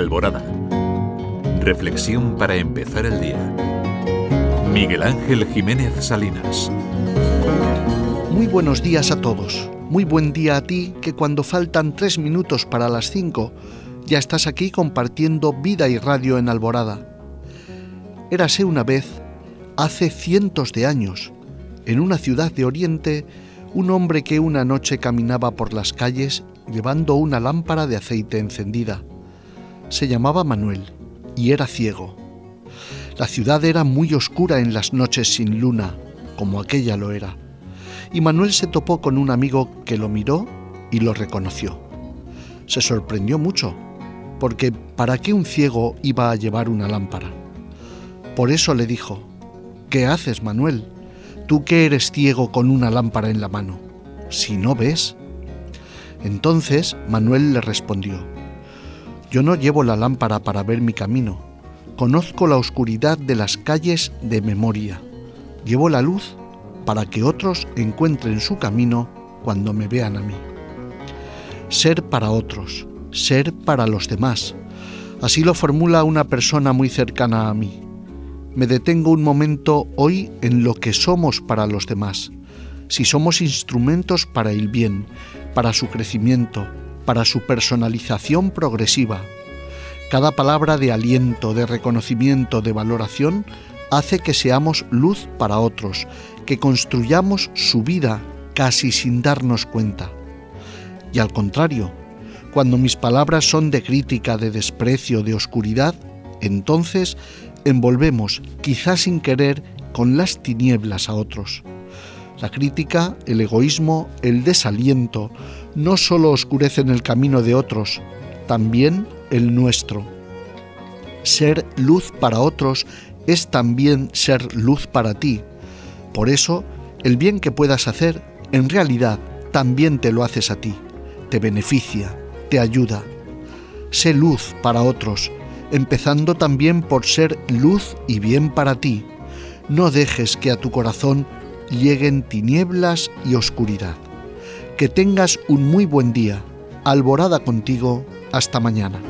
Alborada. Reflexión para empezar el día. Miguel Ángel Jiménez Salinas. Muy buenos días a todos. Muy buen día a ti que cuando faltan tres minutos para las cinco ya estás aquí compartiendo vida y radio en Alborada. Érase una vez, hace cientos de años, en una ciudad de Oriente, un hombre que una noche caminaba por las calles llevando una lámpara de aceite encendida. Se llamaba Manuel y era ciego. La ciudad era muy oscura en las noches sin luna, como aquella lo era, y Manuel se topó con un amigo que lo miró y lo reconoció. Se sorprendió mucho, porque ¿para qué un ciego iba a llevar una lámpara? Por eso le dijo, ¿Qué haces, Manuel? Tú que eres ciego con una lámpara en la mano, si no ves. Entonces Manuel le respondió, Yo no llevo la lámpara para ver mi camino, conozco la oscuridad de las calles de memoria, llevo la luz para que otros encuentren su camino cuando me vean a mí. Ser para otros, ser para los demás, así lo formula una persona muy cercana a mí. Me detengo un momento hoy en lo que somos para los demás, si somos instrumentos para el bien, para su crecimiento, para su personalización progresiva. Cada palabra de aliento, de reconocimiento, de valoración hace que seamos luz para otros, que construyamos su vida casi sin darnos cuenta. Y al contrario, cuando mis palabras son de crítica, de desprecio, de oscuridad, entonces envolvemos, quizás sin querer, con las tinieblas a otros. La crítica, el egoísmo, el desaliento no solo oscurecen el camino de otros, también el nuestro. Ser luz para otros es también ser luz para ti. Por eso, el bien que puedas hacer, en realidad, también te lo haces a ti. Te beneficia, te ayuda. Sé luz para otros, empezando también por ser luz y bien para ti. No dejes que a tu corazón lleguen tinieblas y oscuridad. Que tengas un muy buen día. Alborada contigo. Hasta mañana.